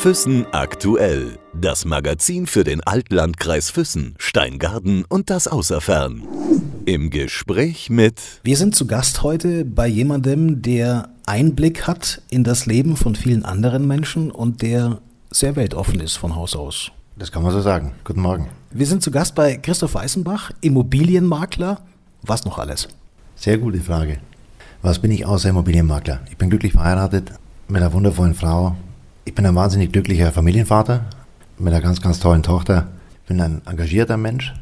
Füssen aktuell. Das Magazin für den Altlandkreis Füssen, Steingarten und das Außerfern. Im Gespräch mit. Wir sind zu Gast heute bei jemandem, der Einblick hat in das Leben von vielen anderen Menschen und der sehr weltoffen ist von Haus aus. Das kann man so sagen. Guten Morgen. Wir sind zu Gast bei Christoph Weißenbach, Immobilienmakler. Was noch alles? Sehr gute Frage. Was bin ich außer Immobilienmakler? Ich bin glücklich verheiratet mit einer wundervollen Frau, ich bin ein wahnsinnig glücklicher Familienvater mit einer ganz, ganz tollen Tochter. Ich bin ein engagierter Mensch.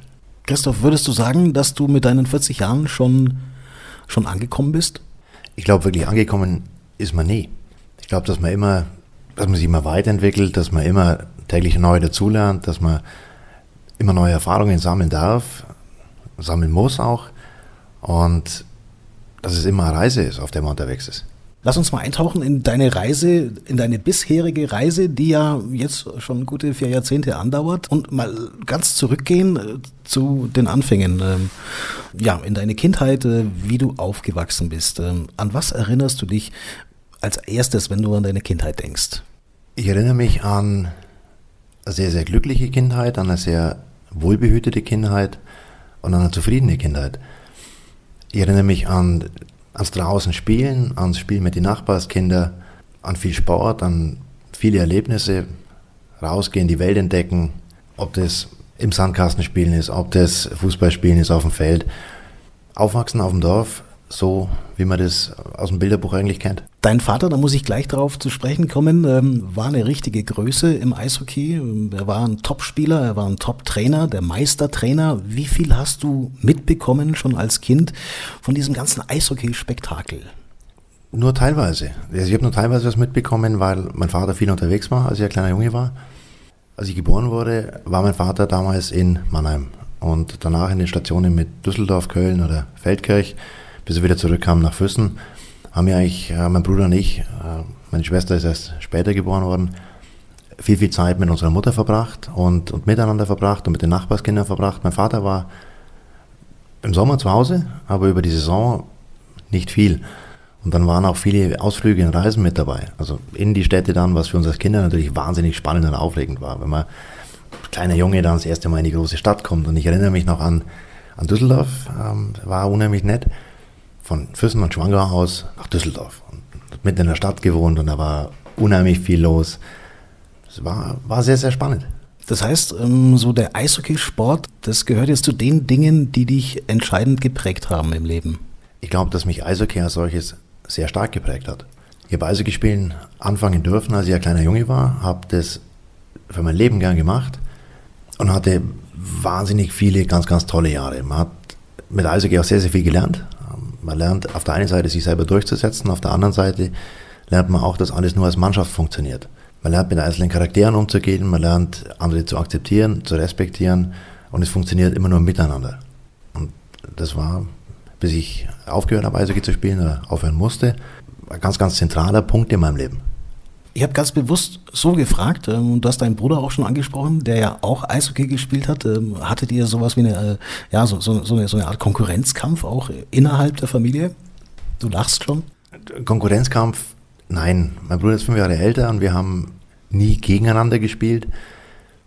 Christoph, würdest du sagen, dass du mit deinen 40 Jahren schon, schon angekommen bist? Ich glaube, wirklich angekommen ist man nie. Ich glaube, dass man immer, dass man sich immer weiterentwickelt, dass man immer täglich neu dazulernt, dass man immer neue Erfahrungen sammeln darf, sammeln muss auch. Und dass es immer eine Reise ist, auf der man unterwegs ist. Lass uns mal eintauchen in deine Reise, in deine bisherige Reise, die ja jetzt schon gute vier Jahrzehnte andauert und mal ganz zurückgehen äh, zu den Anfängen. Ähm, ja, in deine Kindheit, äh, wie du aufgewachsen bist. Ähm, an was erinnerst du dich als erstes, wenn du an deine Kindheit denkst? Ich erinnere mich an eine sehr, sehr glückliche Kindheit, an eine sehr wohlbehütete Kindheit und an eine zufriedene Kindheit. Ich erinnere mich an ans draußen Spielen, ans Spielen mit den Nachbarskindern, an viel Sport, an viele Erlebnisse, rausgehen, die Welt entdecken, ob das im Sandkasten spielen ist, ob das Fußballspielen ist auf dem Feld. Aufwachsen auf dem Dorf, so wie man das aus dem Bilderbuch eigentlich kennt. Dein Vater, da muss ich gleich darauf zu sprechen kommen, ähm, war eine richtige Größe im Eishockey. Er war ein Top-Spieler, er war ein Top-Trainer, der Meistertrainer. Wie viel hast du mitbekommen schon als Kind von diesem ganzen Eishockey-Spektakel? Nur teilweise. Also ich habe nur teilweise was mitbekommen, weil mein Vater viel unterwegs war, als ich ein kleiner Junge war. Als ich geboren wurde, war mein Vater damals in Mannheim und danach in den Stationen mit Düsseldorf, Köln oder Feldkirch bis er wieder zurückkam nach Füssen, haben wir eigentlich, äh, mein Bruder und ich, äh, meine Schwester ist erst später geboren worden, viel, viel Zeit mit unserer Mutter verbracht und, und miteinander verbracht und mit den Nachbarskindern verbracht. Mein Vater war im Sommer zu Hause, aber über die Saison nicht viel. Und dann waren auch viele Ausflüge und Reisen mit dabei. Also in die Städte dann, was für uns als Kinder natürlich wahnsinnig spannend und aufregend war. Wenn man kleiner Junge dann das erste Mal in die große Stadt kommt. Und ich erinnere mich noch an, an Düsseldorf, ähm, war unheimlich nett von Füssen und Schwangau aus nach Düsseldorf. Und mitten in der Stadt gewohnt und da war unheimlich viel los. Es war, war sehr, sehr spannend. Das heißt, ähm, so der Eishockeysport, das gehört jetzt zu den Dingen, die dich entscheidend geprägt haben im Leben. Ich glaube, dass mich Eishockey als solches sehr stark geprägt hat. Ich habe Eishockey spielen anfangen dürfen, als ich ein kleiner Junge war, habe das für mein Leben gern gemacht und hatte wahnsinnig viele ganz, ganz tolle Jahre. Man hat mit Eishockey auch sehr, sehr viel gelernt, man lernt auf der einen Seite sich selber durchzusetzen, auf der anderen Seite lernt man auch, dass alles nur als Mannschaft funktioniert. Man lernt mit einzelnen Charakteren umzugehen, man lernt andere zu akzeptieren, zu respektieren und es funktioniert immer nur miteinander. Und das war, bis ich aufgehört habe, Eishockey zu spielen oder aufhören musste, ein ganz, ganz zentraler Punkt in meinem Leben. Ich habe ganz bewusst so gefragt, ähm, und du hast deinen Bruder auch schon angesprochen, der ja auch Eishockey gespielt hat. Ähm, hattet ihr sowas wie eine, äh, ja, so, so, so, eine, so eine Art Konkurrenzkampf auch innerhalb der Familie? Du lachst schon. Konkurrenzkampf, nein. Mein Bruder ist fünf Jahre älter und wir haben nie gegeneinander gespielt.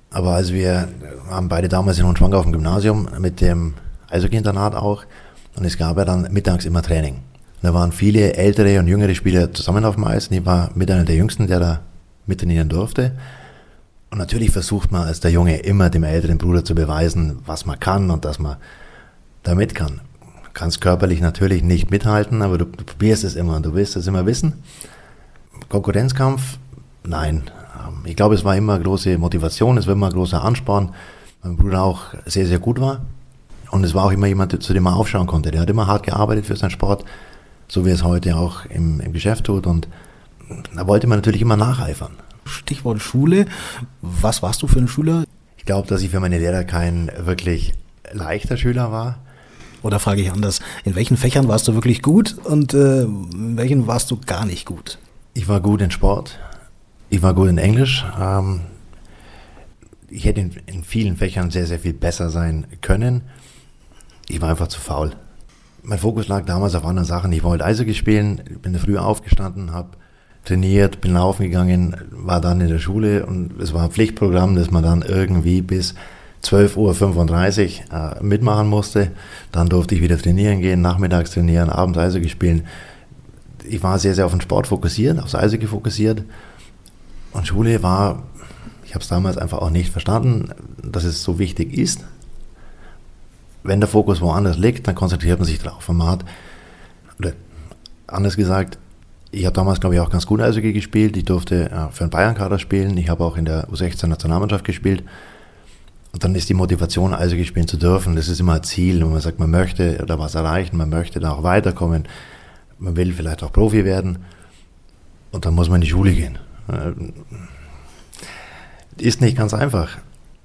Aber als wir waren beide damals in Hohenschwang auf dem Gymnasium mit dem Eishockey-Internat auch. Und es gab ja dann mittags immer Training. Da waren viele ältere und jüngere Spieler zusammen auf dem Eis und ich war mit einer der jüngsten, der da mittrainieren durfte. Und natürlich versucht man als der Junge immer dem älteren Bruder zu beweisen, was man kann und dass man damit kann. Du kannst körperlich natürlich nicht mithalten, aber du, du probierst es immer und du willst es immer wissen. Konkurrenzkampf? Nein. Ähm, ich glaube, es war immer große Motivation, es war immer großer Ansporn. Mein Bruder auch sehr, sehr gut war. Und es war auch immer jemand, zu dem man aufschauen konnte. Der hat immer hart gearbeitet für seinen Sport so wie es heute auch im, im Geschäft tut. Und da wollte man natürlich immer nacheifern. Stichwort Schule. Was warst du für ein Schüler? Ich glaube, dass ich für meine Lehrer kein wirklich leichter Schüler war. Oder frage ich anders, in welchen Fächern warst du wirklich gut und äh, in welchen warst du gar nicht gut? Ich war gut in Sport, ich war gut in Englisch. Ähm, ich hätte in, in vielen Fächern sehr, sehr viel besser sein können. Ich war einfach zu faul mein Fokus lag damals auf anderen Sachen. Ich wollte Eishockey spielen, bin früh aufgestanden, habe trainiert, bin laufen gegangen, war dann in der Schule und es war ein Pflichtprogramm, das man dann irgendwie bis 12.35 Uhr äh, mitmachen musste. Dann durfte ich wieder trainieren gehen, nachmittags trainieren, abends Eishockey spielen. Ich war sehr, sehr auf den Sport fokussiert, aufs Eishockey fokussiert. Und Schule war, ich habe es damals einfach auch nicht verstanden, dass es so wichtig ist. Wenn der Fokus woanders liegt, dann konzentriert man sich darauf. man hat, oder anders gesagt, ich habe damals, glaube ich, auch ganz gut Eishockey gespielt. Ich durfte äh, für einen Bayern-Kader spielen. Ich habe auch in der U16-Nationalmannschaft gespielt. Und dann ist die Motivation, Eishockey spielen zu dürfen. Das ist immer ein Ziel. Und man sagt, man möchte da was erreichen, man möchte da auch weiterkommen. Man will vielleicht auch Profi werden. Und dann muss man in die Schule gehen. Äh, ist nicht ganz einfach.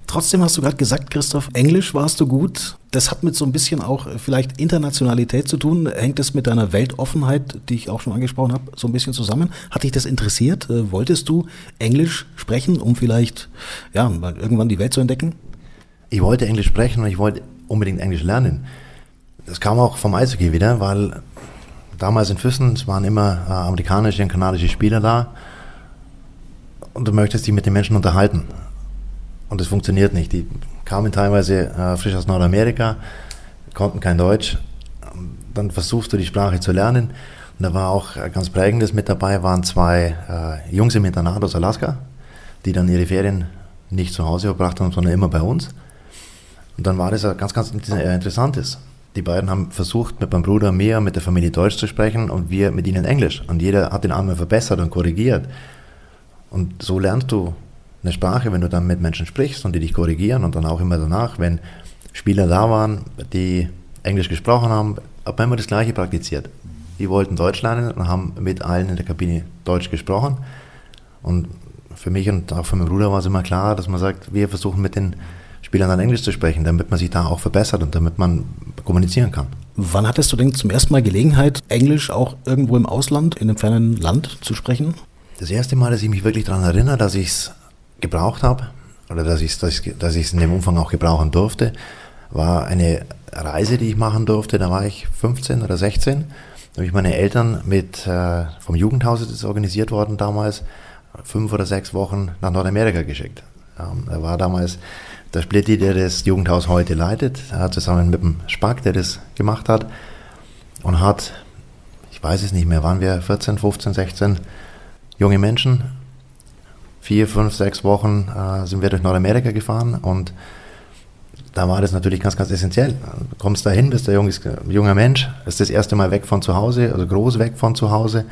Trotzdem hast du gerade gesagt, Christoph, Englisch warst du gut. Das hat mit so ein bisschen auch vielleicht Internationalität zu tun. Hängt das mit deiner Weltoffenheit, die ich auch schon angesprochen habe, so ein bisschen zusammen? Hat dich das interessiert? Äh, wolltest du Englisch sprechen, um vielleicht ja, irgendwann die Welt zu entdecken? Ich wollte Englisch sprechen und ich wollte unbedingt Englisch lernen. Das kam auch vom Eishockey wieder, weil damals in Füssen, es waren immer äh, amerikanische und kanadische Spieler da und du möchtest dich mit den Menschen unterhalten. Und das funktioniert nicht. Die kamen teilweise äh, frisch aus Nordamerika, konnten kein Deutsch. Dann versuchst du die Sprache zu lernen. Und da war auch ganz prägendes mit dabei, waren zwei äh, Jungs im Internat aus Alaska, die dann ihre Ferien nicht zu Hause verbracht haben, sondern immer bei uns. Und dann war das ganz, ganz interessantes. Die beiden haben versucht, mit meinem Bruder mehr mit der Familie Deutsch zu sprechen und wir mit ihnen Englisch. Und jeder hat den anderen verbessert und korrigiert. Und so lernst du eine Sprache, wenn du dann mit Menschen sprichst und die dich korrigieren und dann auch immer danach, wenn Spieler da waren, die Englisch gesprochen haben, hat man immer das Gleiche praktiziert. Die wollten Deutsch lernen und haben mit allen in der Kabine Deutsch gesprochen. Und für mich und auch für meinen Bruder war es immer klar, dass man sagt, wir versuchen mit den Spielern dann Englisch zu sprechen, damit man sich da auch verbessert und damit man kommunizieren kann. Wann hattest du denn zum ersten Mal Gelegenheit, Englisch auch irgendwo im Ausland, in einem fernen Land zu sprechen? Das erste Mal, dass ich mich wirklich daran erinnere, dass ich es gebraucht habe oder dass ich es dass dass in dem Umfang auch gebrauchen durfte, war eine Reise, die ich machen durfte. Da war ich 15 oder 16. Da habe ich meine Eltern mit äh, vom Jugendhaus, ist organisiert worden damals, fünf oder sechs Wochen nach Nordamerika geschickt. Ähm, da war damals der Splitti, der das Jugendhaus heute leitet, zusammen mit dem Spack, der das gemacht hat, und hat, ich weiß es nicht mehr, waren wir 14, 15, 16 junge Menschen vier, fünf, sechs Wochen äh, sind wir durch Nordamerika gefahren und da war das natürlich ganz, ganz essentiell. Du kommst da hin, bist ein junges, junger Mensch, ist das erste Mal weg von zu Hause, also groß weg von zu Hause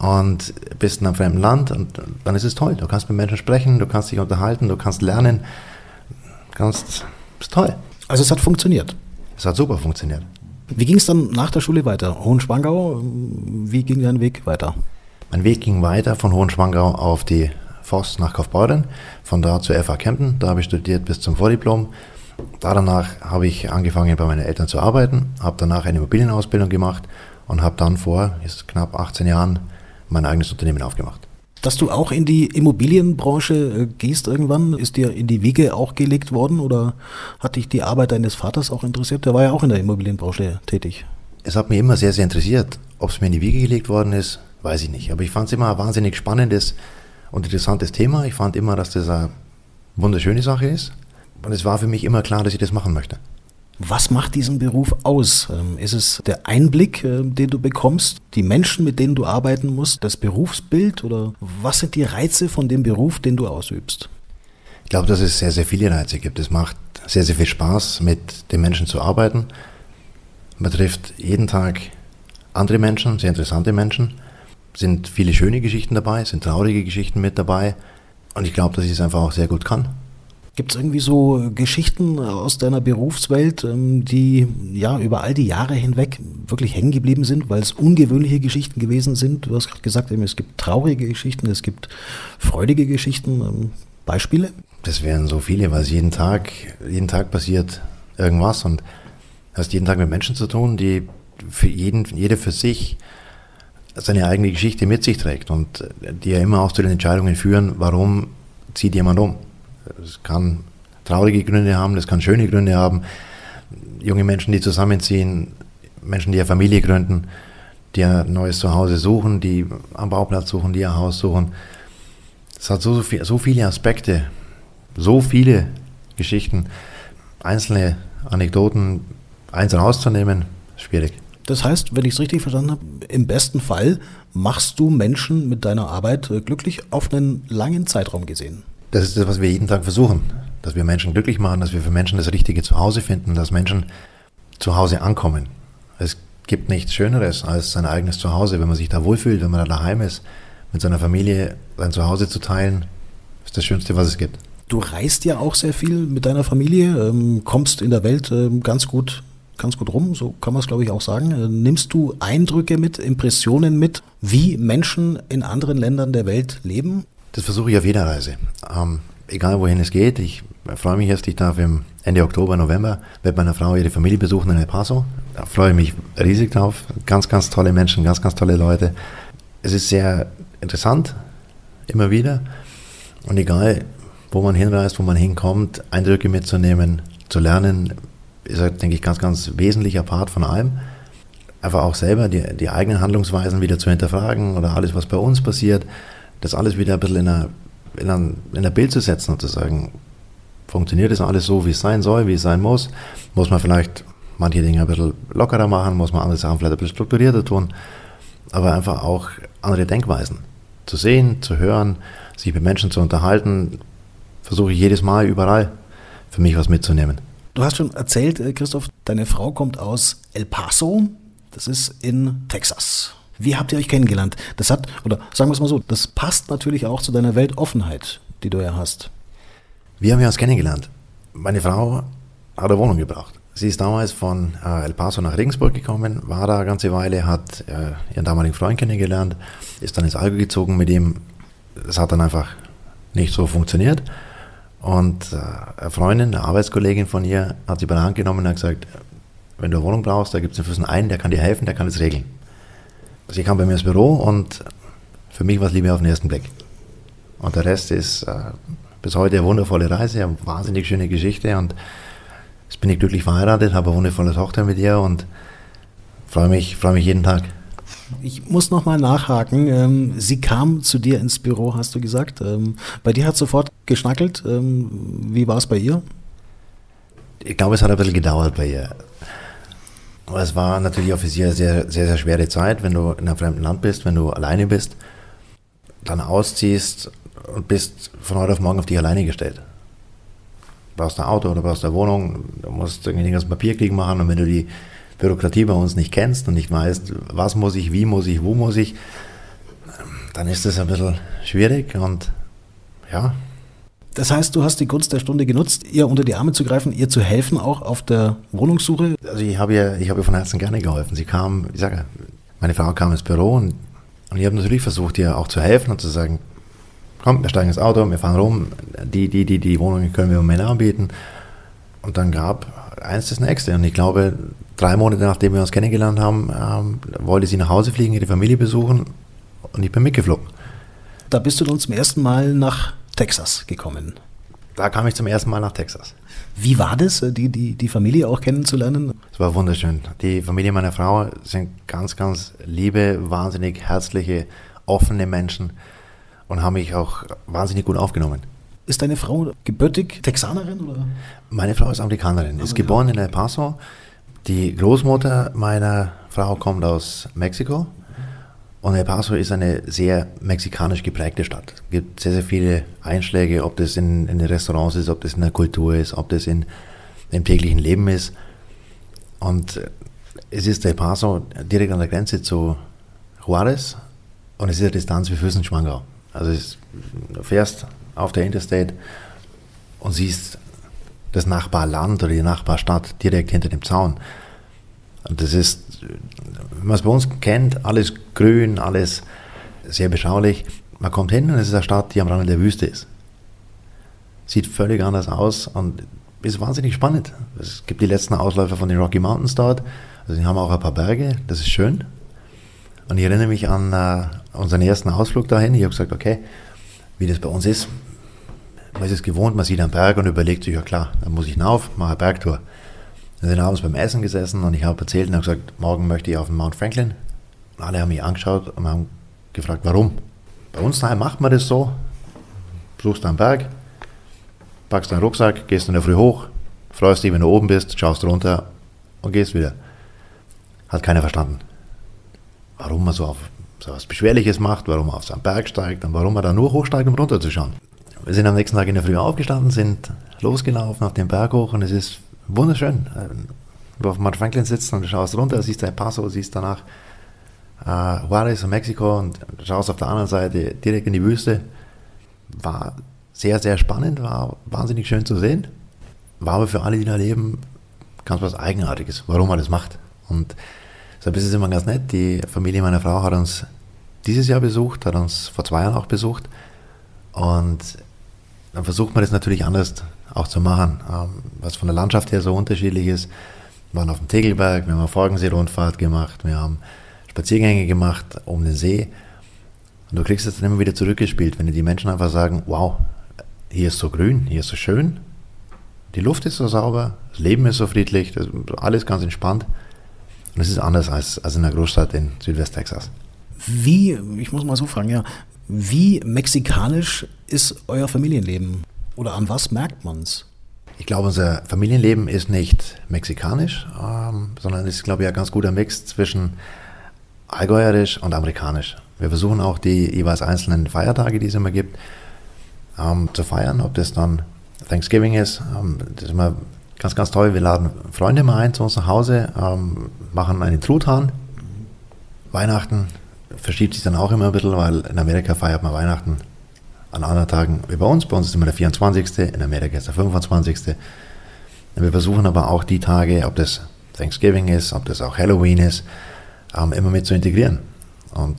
und bist in einem fremden Land und dann ist es toll. Du kannst mit Menschen sprechen, du kannst dich unterhalten, du kannst lernen, kannst, ist toll. Also es hat funktioniert. Es hat super funktioniert. Wie ging es dann nach der Schule weiter? Hohenschwangau, wie ging dein Weg weiter? Mein Weg ging weiter von Hohenschwangau auf die Voss nach Kaufbeuren, von da zur FA Kempten. Da habe ich studiert bis zum Vordiplom. Danach habe ich angefangen bei meinen Eltern zu arbeiten, habe danach eine Immobilienausbildung gemacht und habe dann vor ist knapp 18 Jahren mein eigenes Unternehmen aufgemacht. Dass du auch in die Immobilienbranche äh, gehst irgendwann, ist dir in die Wiege auch gelegt worden oder hat dich die Arbeit deines Vaters auch interessiert? Der war ja auch in der Immobilienbranche tätig. Es hat mich immer sehr, sehr interessiert. Ob es mir in die Wiege gelegt worden ist, weiß ich nicht. Aber ich fand es immer ein wahnsinnig spannendes und interessantes Thema. Ich fand immer, dass das eine wunderschöne Sache ist. Und es war für mich immer klar, dass ich das machen möchte. Was macht diesen Beruf aus? Ähm, ist es der Einblick, äh, den du bekommst, die Menschen, mit denen du arbeiten musst, das Berufsbild oder was sind die Reize von dem Beruf, den du ausübst? Ich glaube, dass es sehr, sehr viele Reize gibt. Es macht sehr, sehr viel Spaß, mit den Menschen zu arbeiten. Man trifft jeden Tag andere Menschen, sehr interessante Menschen sind viele schöne Geschichten dabei, sind traurige Geschichten mit dabei. Und ich glaube, dass ich es einfach auch sehr gut kann. Gibt es irgendwie so Geschichten aus deiner Berufswelt, ähm, die ja über all die Jahre hinweg wirklich hängen geblieben sind, weil es ungewöhnliche Geschichten gewesen sind? Du hast gerade gesagt, es gibt traurige Geschichten, es gibt freudige Geschichten. Ähm, Beispiele? Das wären so viele, weil es jeden Tag, jeden Tag passiert irgendwas und hast jeden Tag mit Menschen zu tun, die für jeden, jeder für sich seine eigene Geschichte mit sich trägt und die ja immer auch zu den Entscheidungen führen, warum zieht jemand um. Es kann traurige Gründe haben, das kann schöne Gründe haben. Junge Menschen, die zusammenziehen, Menschen, die eine Familie gründen, die ein neues Zuhause suchen, die am Bauplatz suchen, die ein Haus suchen. Es hat so, so, so viele Aspekte, so viele Geschichten, einzelne Anekdoten einzeln rauszunehmen, schwierig. Das heißt, wenn ich es richtig verstanden habe, im besten Fall machst du Menschen mit deiner Arbeit äh, glücklich auf einen langen Zeitraum gesehen. Das ist das, was wir jeden Tag versuchen, dass wir Menschen glücklich machen, dass wir für Menschen das richtige Zuhause finden, dass Menschen zu Hause ankommen. Es gibt nichts Schöneres als sein eigenes Zuhause, wenn man sich da wohlfühlt, wenn man da daheim ist, mit seiner Familie sein Zuhause zu teilen, ist das Schönste, was es gibt. Du reist ja auch sehr viel mit deiner Familie, ähm, kommst in der Welt ähm, ganz gut ganz gut rum, so kann man es glaube ich auch sagen. Äh, nimmst du Eindrücke mit, Impressionen mit, wie Menschen in anderen Ländern der Welt leben? Das versuche ich auf jeder Reise. Ähm, egal wohin es geht. Ich freue mich jetzt, ich darf im Ende Oktober, November mit meiner Frau ihre Familie besuchen in El Paso. Da freue ich mich riesig drauf. Ganz, ganz tolle Menschen, ganz, ganz tolle Leute. Es ist sehr interessant, immer wieder. Und egal, wo man hinreist, wo man hinkommt, Eindrücke mitzunehmen, zu lernen, ist, denke ich, ganz, ganz wesentlicher Part von allem. Einfach auch selber die, die eigenen Handlungsweisen wieder zu hinterfragen oder alles, was bei uns passiert, das alles wieder ein bisschen in einer, in einer, in einer Bild zu setzen und zu sagen, funktioniert das alles so, wie es sein soll, wie es sein muss? Muss man vielleicht manche Dinge ein bisschen lockerer machen, muss man andere Sachen vielleicht ein bisschen strukturierter tun, aber einfach auch andere Denkweisen zu sehen, zu hören, sich mit Menschen zu unterhalten, versuche ich jedes Mal überall für mich was mitzunehmen. Du hast schon erzählt, äh, Christoph, deine Frau kommt aus El Paso. Das ist in Texas. Wie habt ihr euch kennengelernt? Das hat, oder sagen wir es mal so, das passt natürlich auch zu deiner Weltoffenheit, die du ja hast. Wie haben wir uns kennengelernt? Meine Frau hat eine Wohnung gebraucht. Sie ist damals von äh, El Paso nach Regensburg gekommen, war da eine ganze Weile, hat äh, ihren damaligen Freund kennengelernt, ist dann ins Alge gezogen mit ihm. Es hat dann einfach nicht so funktioniert. Und äh, eine Freundin, eine Arbeitskollegin von ihr, hat sie bei der Hand genommen und hat gesagt, wenn du eine Wohnung brauchst, da gibt es einen, der kann dir helfen, der kann das regeln. Sie kam bei mir ins Büro und für mich war es Liebe auf den ersten Blick. Und der Rest ist äh, bis heute eine wundervolle Reise, eine wahnsinnig schöne Geschichte und jetzt bin ich glücklich verheiratet, habe eine wundervolle Tochter mit ihr und freue mich, freue mich jeden Tag. Ich muss nochmal nachhaken. Ähm, sie kam zu dir ins Büro, hast du gesagt. Ähm, bei dir hat sofort geschnackelt. Ähm, wie war es bei ihr? Ich glaube, es hat ein bisschen gedauert bei ihr. Aber es war natürlich auch für sie eine sehr, sehr, sehr schwere Zeit, wenn du in einem fremden Land bist, wenn du alleine bist, dann ausziehst und bist von heute auf morgen auf dich alleine gestellt. Du brauchst ein Auto oder brauchst eine Wohnung, du musst irgendwie den ganzen Papierkrieg machen und wenn du die Bürokratie bei uns nicht kennst und nicht weißt, was muss ich, wie muss ich, wo muss ich, dann ist das ein bisschen schwierig und ja. Das heißt, du hast die Gunst der Stunde genutzt, ihr unter die Arme zu greifen, ihr zu helfen, auch auf der Wohnungssuche? Also ich habe ihr, ich habe ihr von Herzen gerne geholfen. Sie kam, ich sage, meine Frau kam ins Büro und, und ich habe natürlich versucht, ihr auch zu helfen und zu sagen, komm, wir steigen ins Auto, wir fahren rum, die, die, die, die Wohnungen können wir im Moment anbieten. Und dann gab eins das nächste. Und ich glaube, drei Monate nachdem wir uns kennengelernt haben, ähm, wollte sie nach Hause fliegen, ihre Familie besuchen und ich bin mitgeflogen. Da bist du dann zum ersten Mal nach Texas gekommen. Da kam ich zum ersten Mal nach Texas. Wie war das, äh, die, die, die Familie auch kennenzulernen? Es war wunderschön. Die Familie meiner Frau sind ganz, ganz liebe, wahnsinnig herzliche, offene Menschen und haben mich auch wahnsinnig gut aufgenommen. Ist deine Frau gebürtig Texanerin? Oder? Meine Frau ist Amerikanerin, ist geboren in El Paso. Die Großmutter meiner Frau kommt aus Mexiko. Und El Paso ist eine sehr mexikanisch geprägte Stadt. Es gibt sehr, sehr viele Einschläge, ob das in, in den Restaurants ist, ob das in der Kultur ist, ob das in, im täglichen Leben ist. Und es ist El Paso direkt an der Grenze zu Juarez und es ist eine Distanz wie Füssen-Schwangau. Also es, fährst auf der Interstate und siehst das Nachbarland oder die Nachbarstadt direkt hinter dem Zaun. Das ist, wenn man es bei uns kennt, alles grün, alles sehr beschaulich. Man kommt hin und es ist eine Stadt, die am Rande der Wüste ist. Sieht völlig anders aus und ist wahnsinnig spannend. Es gibt die letzten Ausläufer von den Rocky Mountains dort. Also die haben auch ein paar Berge, das ist schön. Und ich erinnere mich an uh, unseren ersten Ausflug dahin. Ich habe gesagt, okay, wie das bei uns ist, man ist es gewohnt, man sieht einen Berg und überlegt sich, ja klar, dann muss ich hinauf, mache eine Bergtour. Wir sind abends beim Essen gesessen und ich habe erzählt und habe gesagt, morgen möchte ich auf den Mount Franklin alle haben mich angeschaut und haben gefragt, warum. Bei uns daheim macht man das so, suchst einen Berg, packst deinen Rucksack, gehst in der Früh hoch, freust dich, wenn du oben bist, schaust runter und gehst wieder. Hat keiner verstanden. Warum man so auf so was Beschwerliches macht, warum man auf so einen Berg steigt und warum man da nur hochsteigt, um runterzuschauen. Wir sind am nächsten Tag in der Früh aufgestanden, sind losgelaufen auf den Berg hoch und es ist wunderschön. Du auf Mount Franklin sitzt und du schaust runter, siehst ein Paso, siehst danach äh, Juarez in Mexiko und schaust auf der anderen Seite direkt in die Wüste. War sehr, sehr spannend, war wahnsinnig schön zu sehen. War aber für alle, die da leben, ganz was Eigenartiges, warum man das macht. Und deshalb ist es immer ganz nett. Die Familie meiner Frau hat uns dieses Jahr besucht, hat uns vor zwei Jahren auch besucht. Und dann versucht man das natürlich anders auch zu machen, ähm, was von der Landschaft her so unterschiedlich ist. Wir waren auf dem Tegelberg, wir haben eine Folgensee-Rundfahrt gemacht, wir haben Spaziergänge gemacht um den See. Und du kriegst es dann immer wieder zurückgespielt, wenn die Menschen einfach sagen, wow, hier ist so grün, hier ist so schön, die Luft ist so sauber, das Leben ist so friedlich, alles ganz entspannt. Und es ist anders als, als in der Großstadt in Südwest-Texas. Wie, ich muss mal so fragen, ja, wie mexikanisch ist euer Familienleben? Oder an was merkt man es? Ich glaube, unser Familienleben ist nicht mexikanisch, ähm, sondern ist, glaube ich, ein ganz guter Mix zwischen allgäuerisch und amerikanisch. Wir versuchen auch die jeweils einzelnen Feiertage, die es immer gibt, ähm, zu feiern. Ob das dann Thanksgiving ist, ähm, das ist immer ganz, ganz toll. Wir laden Freunde mal ein zu uns nach Hause, ähm, machen einen Truthahn. Weihnachten verschiebt sich dann auch immer ein bisschen, weil in Amerika feiert man Weihnachten an anderen Tagen wie bei uns. Bei uns ist immer der 24., in Amerika ist der 25. Wir versuchen aber auch die Tage, ob das Thanksgiving ist, ob das auch Halloween ist, ähm, immer mit zu integrieren. Und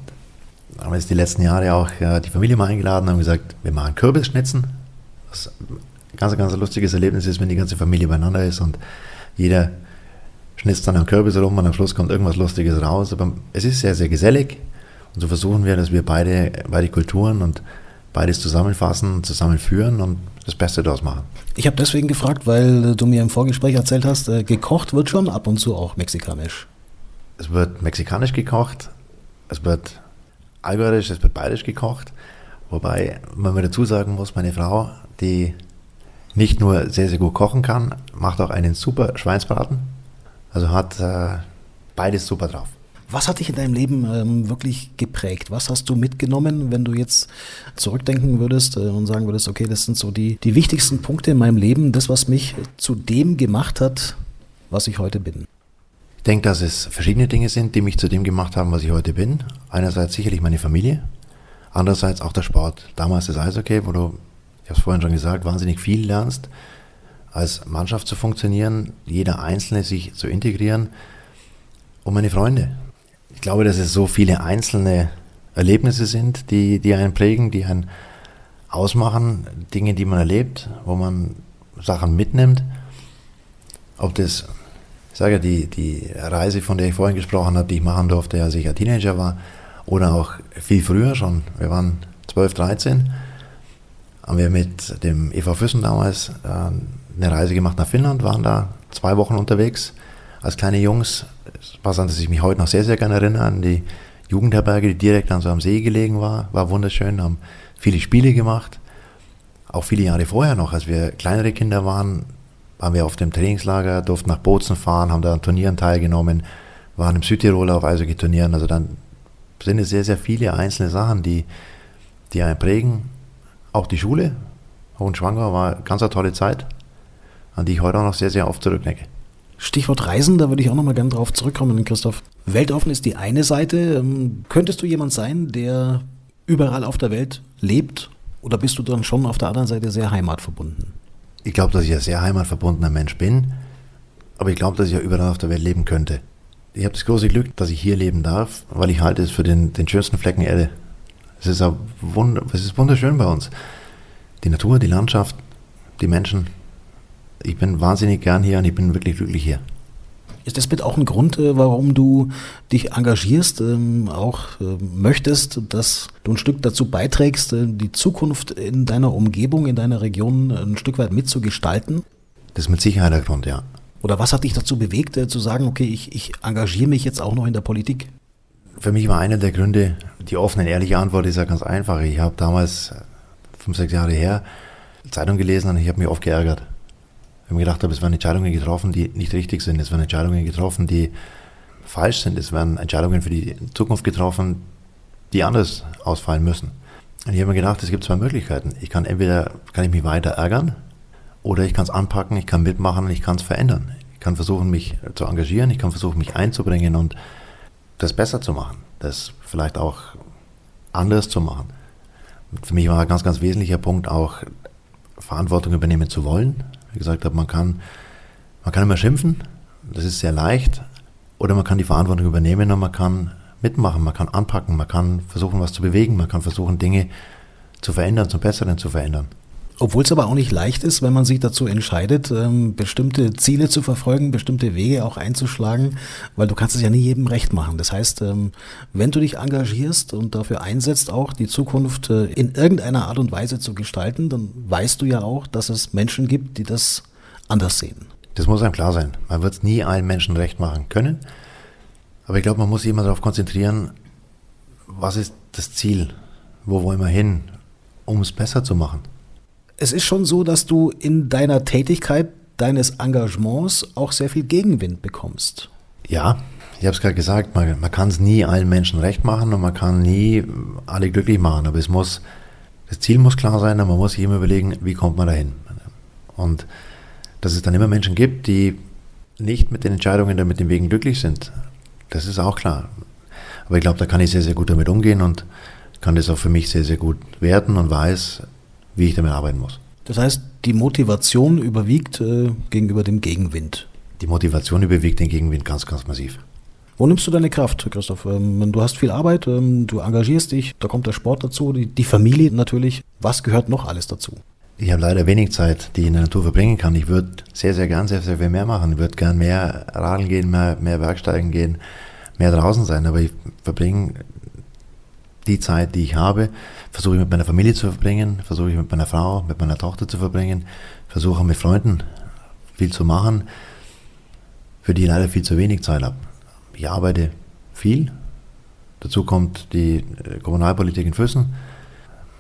haben jetzt die letzten Jahre auch äh, die Familie mal eingeladen und gesagt, wir machen Kürbisschnitzen. Was ein ganz, ganz lustiges Erlebnis ist, wenn die ganze Familie beieinander ist und jeder schnitzt dann am Kürbis rum und am Schluss kommt irgendwas Lustiges raus. Aber es ist sehr, sehr gesellig. Und so versuchen wir, dass wir beide, beide Kulturen und beides zusammenfassen, zusammenführen und das Beste daraus machen. Ich habe deswegen gefragt, weil du mir im Vorgespräch erzählt hast, äh, gekocht wird schon ab und zu auch mexikanisch. Es wird mexikanisch gekocht, es wird allgäuerisch, es wird bayerisch gekocht. Wobei man mir dazu sagen muss, meine Frau, die nicht nur sehr, sehr gut kochen kann, macht auch einen super Schweinsbraten. Also hat äh, beides super drauf. Was hat dich in deinem Leben ähm, wirklich geprägt? Was hast du mitgenommen, wenn du jetzt zurückdenken würdest äh, und sagen würdest, okay, das sind so die, die wichtigsten Punkte in meinem Leben, das, was mich zu dem gemacht hat, was ich heute bin? Ich denke, dass es verschiedene Dinge sind, die mich zu dem gemacht haben, was ich heute bin. Einerseits sicherlich meine Familie, andererseits auch der Sport. Damals das Eishockey, wo du, ich habe es vorhin schon gesagt, wahnsinnig viel lernst, als Mannschaft zu funktionieren, jeder Einzelne sich zu integrieren und meine Freunde. Ich glaube, dass es so viele einzelne Erlebnisse sind, die, die einen prägen, die einen ausmachen, Dinge, die man erlebt, wo man Sachen mitnimmt. Ob das sage ja, die, die Reise, von der ich vorhin gesprochen habe, die ich machen durfte, als ich ein Teenager war, oder auch viel früher schon, wir waren 12, 13, haben wir mit dem EV Füssen damals äh, eine Reise gemacht nach Finnland, waren da zwei Wochen unterwegs als kleine Jungs. Was an das ich mich heute noch sehr, sehr gerne erinnere, an die Jugendherberge, die direkt an so am See gelegen war, war wunderschön, haben viele Spiele gemacht. Auch viele Jahre vorher noch, als wir kleinere Kinder waren, waren wir auf dem Trainingslager, durften nach Bozen fahren, haben da an Turnieren teilgenommen, waren im Südtirol auf Eishockey-Turnieren. Also dann sind es sehr, sehr viele einzelne Sachen, die, die einen prägen. Auch die Schule, Hohenschwanger, war eine ganz tolle Zeit, an die ich heute auch noch sehr, sehr oft zurückdenke. Stichwort Reisen, da würde ich auch noch mal gerne drauf zurückkommen, Christoph. Weltoffen ist die eine Seite. Ähm, könntest du jemand sein, der überall auf der Welt lebt? Oder bist du dann schon auf der anderen Seite sehr heimatverbunden? Ich glaube, dass ich ein sehr heimatverbundener Mensch bin, aber ich glaube, dass ich ja überall auf der Welt leben könnte. Ich habe das große Glück, dass ich hier leben darf, weil ich halte es für den, den schönsten Flecken Erde. Es ist, Wunder, es ist wunderschön bei uns. Die Natur, die Landschaft, die Menschen. Ich bin wahnsinnig gern hier und ich bin wirklich glücklich hier. Ist das mit auch ein Grund, äh, warum du dich engagierst, ähm, auch äh, möchtest, dass du ein Stück dazu beiträgst, äh, die Zukunft in deiner Umgebung, in deiner Region ein Stück weit mitzugestalten? Das ist mit Sicherheit der Grund, ja. Oder was hat dich dazu bewegt, zu sagen, okay, ich, ich engagiere mich jetzt auch noch in der Politik? Für mich war einer der Gründe, die offene, ehrliche Antwort ist ja ganz einfach. Ich habe damals, fünf, sechs Jahre her, Zeitung gelesen und ich habe mich oft geärgert. Habe mir gedacht, es werden Entscheidungen getroffen, die nicht richtig sind. Es werden Entscheidungen getroffen, die falsch sind. Es werden Entscheidungen für die Zukunft getroffen, die anders ausfallen müssen. Und ich habe mir gedacht, es gibt zwei Möglichkeiten. Ich kann entweder kann ich mich weiter ärgern oder ich kann es anpacken, ich kann mitmachen und ich kann es verändern. Ich kann versuchen, mich zu engagieren, ich kann versuchen, mich einzubringen und das besser zu machen, das vielleicht auch anders zu machen. Für mich war ein ganz, ganz wesentlicher Punkt auch, Verantwortung übernehmen zu wollen. Wie gesagt man kann, man kann immer schimpfen, das ist sehr leicht, oder man kann die Verantwortung übernehmen und man kann mitmachen, man kann anpacken, man kann versuchen, was zu bewegen, man kann versuchen, Dinge zu verändern, zum Besseren zu verändern. Obwohl es aber auch nicht leicht ist, wenn man sich dazu entscheidet, ähm, bestimmte Ziele zu verfolgen, bestimmte Wege auch einzuschlagen, weil du kannst es ja nie jedem recht machen. Das heißt, ähm, wenn du dich engagierst und dafür einsetzt, auch die Zukunft äh, in irgendeiner Art und Weise zu gestalten, dann weißt du ja auch, dass es Menschen gibt, die das anders sehen. Das muss einem klar sein. Man wird es nie allen Menschen recht machen können. Aber ich glaube, man muss sich immer darauf konzentrieren, was ist das Ziel? Wo wollen wir hin, um es besser zu machen? Es ist schon so, dass du in deiner Tätigkeit, deines Engagements auch sehr viel Gegenwind bekommst. Ja, ich habe es gerade gesagt, man, man kann es nie allen Menschen recht machen und man kann nie alle glücklich machen. Aber es muss, das Ziel muss klar sein und man muss sich immer überlegen, wie kommt man dahin. Und dass es dann immer Menschen gibt, die nicht mit den Entscheidungen oder mit den Wegen glücklich sind. Das ist auch klar. Aber ich glaube, da kann ich sehr, sehr gut damit umgehen und kann das auch für mich sehr, sehr gut werten und weiß, wie ich damit arbeiten muss. Das heißt, die Motivation überwiegt äh, gegenüber dem Gegenwind. Die Motivation überwiegt den Gegenwind ganz, ganz massiv. Wo nimmst du deine Kraft, Christoph? Ähm, du hast viel Arbeit, ähm, du engagierst dich, da kommt der Sport dazu, die, die Familie natürlich. Was gehört noch alles dazu? Ich habe leider wenig Zeit, die ich in der Natur verbringen kann. Ich würde sehr, sehr gern sehr, sehr viel mehr machen. Ich würde gern mehr Radeln gehen, mehr, mehr Bergsteigen gehen, mehr draußen sein. Aber ich verbringe die Zeit, die ich habe, versuche ich mit meiner Familie zu verbringen, versuche ich mit meiner Frau, mit meiner Tochter zu verbringen, versuche mit Freunden viel zu machen, für die ich leider viel zu wenig Zeit habe. Ich arbeite viel. Dazu kommt die äh, Kommunalpolitik in Füssen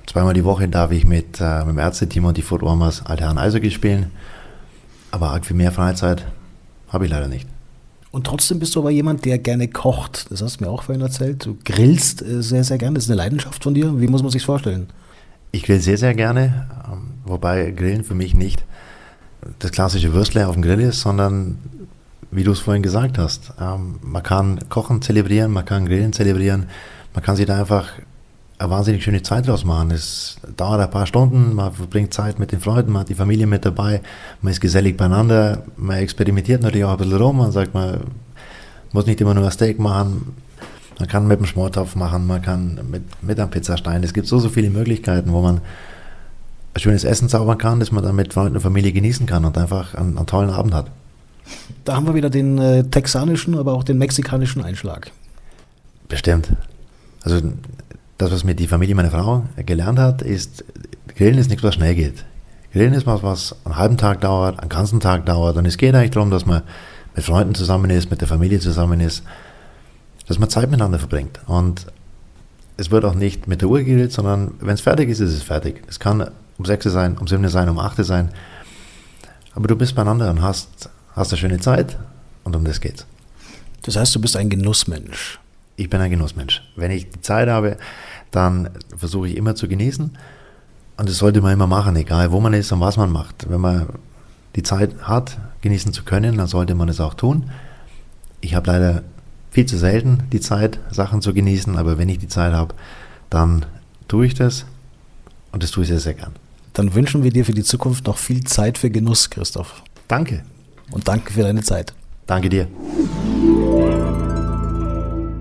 Zweimal die Woche darf ich mit, äh, mit dem Ärzteteam und die Foot Warmers Altherren Eishockey spielen. Aber arg viel mehr Freizeit habe ich leider nicht. Und trotzdem bist du aber jemand, der gerne kocht. Das hast du mir auch vorhin erzählt. Du grillst äh, sehr, sehr gerne. Das ist eine Leidenschaft von dir. Wie muss man sich vorstellen? Ich grill sehr, sehr gerne. Ähm, wobei Grillen für mich nicht das klassische Würstle auf dem Grill ist, sondern wie du es vorhin gesagt hast, ähm, man kann Kochen zelebrieren, man kann Grillen zelebrieren, man kann sich da einfach eine wahnsinnig schöne Zeit draus machen. Es dauert ein paar Stunden, man verbringt Zeit mit den Freunden, man hat die Familie mit dabei, man ist gesellig beieinander, man experimentiert natürlich auch ein bisschen rum, man sagt, man muss nicht immer nur ein Steak machen, man kann mit dem Schmortopf machen, man kann mit, mit einem Pizzastein. Es gibt so, so viele Möglichkeiten, wo man ein schönes Essen zaubern kann, das man dann mit Freunden und Familie genießen kann und einfach einen, einen tollen Abend hat. Da haben wir wieder den äh, texanischen, aber auch den mexikanischen Einschlag. Bestimmt. Also das, was mir die Familie meiner Frau gelernt hat, ist, Grillen ist nichts, was schnell geht. Grillen ist was, was einen halben Tag dauert, einen ganzen Tag dauert. Und es geht eigentlich darum, dass man mit Freunden zusammen ist, mit der Familie zusammen ist, dass man Zeit miteinander verbringt. Und es wird auch nicht mit der Uhr gegrillt, sondern wenn es fertig ist, ist es fertig. Es kann um 6 sein, um 7 sein, um 8 sein. Aber du bist beieinander und hast, hast eine schöne Zeit und um das geht's. Das heißt, du bist ein Genussmensch. Ich bin ein Genussmensch. Wenn ich die Zeit habe, dann versuche ich immer zu genießen. Und das sollte man immer machen, egal wo man ist und was man macht. Wenn man die Zeit hat, genießen zu können, dann sollte man es auch tun. Ich habe leider viel zu selten die Zeit, Sachen zu genießen, aber wenn ich die Zeit habe, dann tue ich das und das tue ich sehr, sehr gern. Dann wünschen wir dir für die Zukunft noch viel Zeit für Genuss, Christoph. Danke. Und danke für deine Zeit. Danke dir.